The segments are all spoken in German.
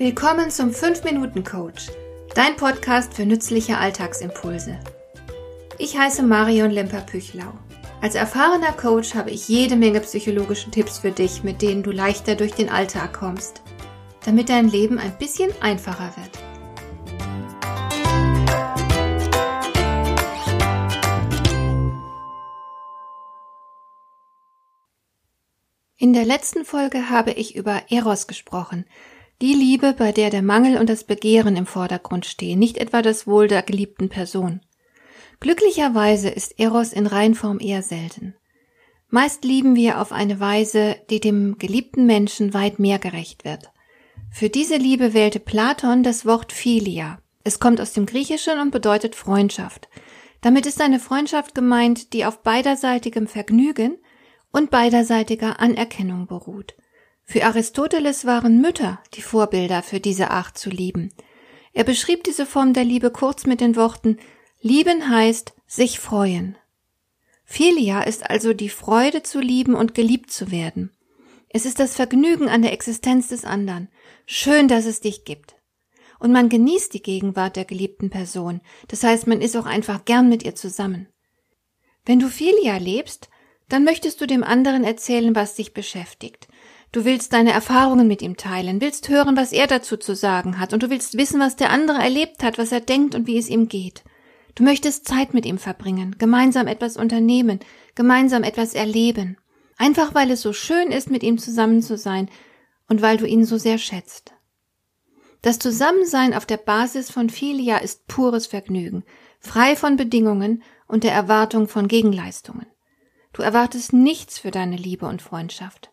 Willkommen zum 5-Minuten-Coach, dein Podcast für nützliche Alltagsimpulse. Ich heiße Marion Lemper-Püchlau. Als erfahrener Coach habe ich jede Menge psychologische Tipps für dich, mit denen du leichter durch den Alltag kommst, damit dein Leben ein bisschen einfacher wird. In der letzten Folge habe ich über Eros gesprochen, die Liebe, bei der der Mangel und das Begehren im Vordergrund stehen, nicht etwa das Wohl der geliebten Person. Glücklicherweise ist Eros in Reinform eher selten. Meist lieben wir auf eine Weise, die dem geliebten Menschen weit mehr gerecht wird. Für diese Liebe wählte Platon das Wort Philia. Es kommt aus dem Griechischen und bedeutet Freundschaft. Damit ist eine Freundschaft gemeint, die auf beiderseitigem Vergnügen und beiderseitiger Anerkennung beruht. Für Aristoteles waren Mütter die Vorbilder für diese Art zu lieben. Er beschrieb diese Form der Liebe kurz mit den Worten Lieben heißt sich freuen. Philia ist also die Freude zu lieben und geliebt zu werden. Es ist das Vergnügen an der Existenz des anderen. Schön, dass es dich gibt. Und man genießt die Gegenwart der geliebten Person. Das heißt, man ist auch einfach gern mit ihr zusammen. Wenn du Philia lebst, dann möchtest du dem anderen erzählen, was dich beschäftigt. Du willst deine Erfahrungen mit ihm teilen, willst hören, was er dazu zu sagen hat, und du willst wissen, was der andere erlebt hat, was er denkt und wie es ihm geht. Du möchtest Zeit mit ihm verbringen, gemeinsam etwas unternehmen, gemeinsam etwas erleben. Einfach weil es so schön ist, mit ihm zusammen zu sein und weil du ihn so sehr schätzt. Das Zusammensein auf der Basis von Philia ist pures Vergnügen, frei von Bedingungen und der Erwartung von Gegenleistungen. Du erwartest nichts für deine Liebe und Freundschaft.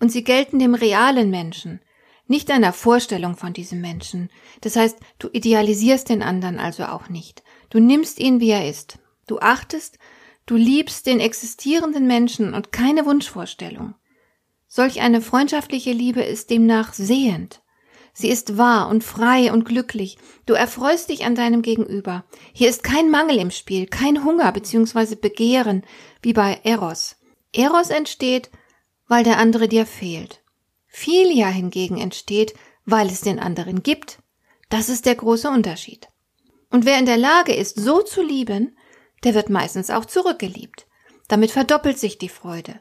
Und sie gelten dem realen Menschen, nicht einer Vorstellung von diesem Menschen. Das heißt, du idealisierst den anderen also auch nicht. Du nimmst ihn, wie er ist. Du achtest, du liebst den existierenden Menschen und keine Wunschvorstellung. Solch eine freundschaftliche Liebe ist demnach sehend. Sie ist wahr und frei und glücklich. Du erfreust dich an deinem Gegenüber. Hier ist kein Mangel im Spiel, kein Hunger bzw. Begehren, wie bei Eros. Eros entsteht, weil der andere dir fehlt. Philia hingegen entsteht, weil es den anderen gibt. Das ist der große Unterschied. Und wer in der Lage ist, so zu lieben, der wird meistens auch zurückgeliebt. Damit verdoppelt sich die Freude.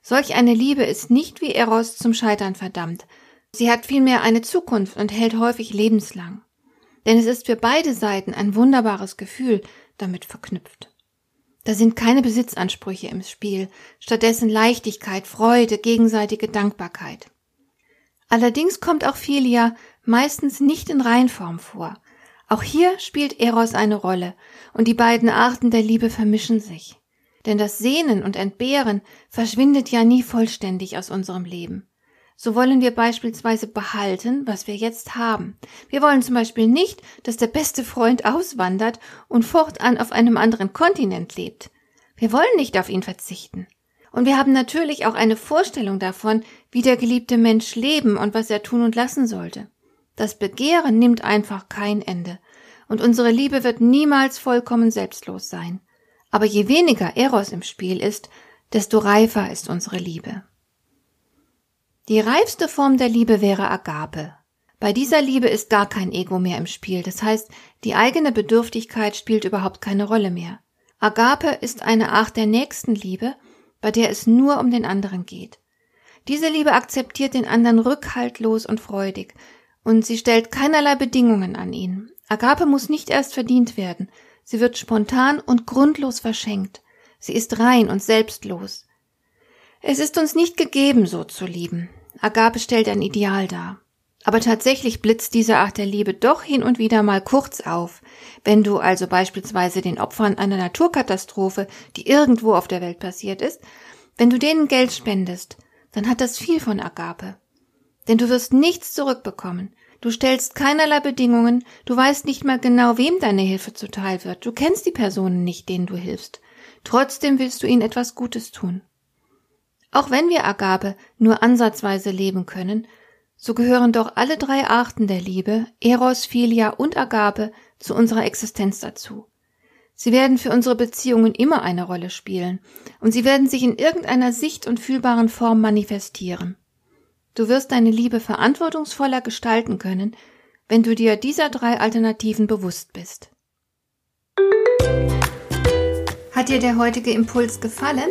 Solch eine Liebe ist nicht wie Eros zum Scheitern verdammt, Sie hat vielmehr eine Zukunft und hält häufig lebenslang. Denn es ist für beide Seiten ein wunderbares Gefühl damit verknüpft. Da sind keine Besitzansprüche im Spiel, stattdessen Leichtigkeit, Freude, gegenseitige Dankbarkeit. Allerdings kommt auch Philia meistens nicht in Reinform vor. Auch hier spielt Eros eine Rolle, und die beiden Arten der Liebe vermischen sich. Denn das Sehnen und Entbehren verschwindet ja nie vollständig aus unserem Leben. So wollen wir beispielsweise behalten, was wir jetzt haben. Wir wollen zum Beispiel nicht, dass der beste Freund auswandert und fortan auf einem anderen Kontinent lebt. Wir wollen nicht auf ihn verzichten. Und wir haben natürlich auch eine Vorstellung davon, wie der geliebte Mensch leben und was er tun und lassen sollte. Das Begehren nimmt einfach kein Ende. Und unsere Liebe wird niemals vollkommen selbstlos sein. Aber je weniger Eros im Spiel ist, desto reifer ist unsere Liebe. Die reifste Form der Liebe wäre Agape. Bei dieser Liebe ist gar kein Ego mehr im Spiel, das heißt, die eigene Bedürftigkeit spielt überhaupt keine Rolle mehr. Agape ist eine Art der Nächstenliebe, bei der es nur um den anderen geht. Diese Liebe akzeptiert den anderen rückhaltlos und freudig, und sie stellt keinerlei Bedingungen an ihn. Agape muss nicht erst verdient werden, sie wird spontan und grundlos verschenkt. Sie ist rein und selbstlos. Es ist uns nicht gegeben, so zu lieben. Agape stellt ein Ideal dar. Aber tatsächlich blitzt diese Art der Liebe doch hin und wieder mal kurz auf. Wenn du also beispielsweise den Opfern einer Naturkatastrophe, die irgendwo auf der Welt passiert ist, wenn du denen Geld spendest, dann hat das viel von Agape. Denn du wirst nichts zurückbekommen. Du stellst keinerlei Bedingungen, du weißt nicht mal genau, wem deine Hilfe zuteil wird, du kennst die Personen nicht, denen du hilfst. Trotzdem willst du ihnen etwas Gutes tun. Auch wenn wir Agape nur ansatzweise leben können, so gehören doch alle drei Arten der Liebe, Eros, Philia und Agape, zu unserer Existenz dazu. Sie werden für unsere Beziehungen immer eine Rolle spielen, und sie werden sich in irgendeiner sicht- und fühlbaren Form manifestieren. Du wirst deine Liebe verantwortungsvoller gestalten können, wenn du dir dieser drei Alternativen bewusst bist. Hat dir der heutige Impuls gefallen?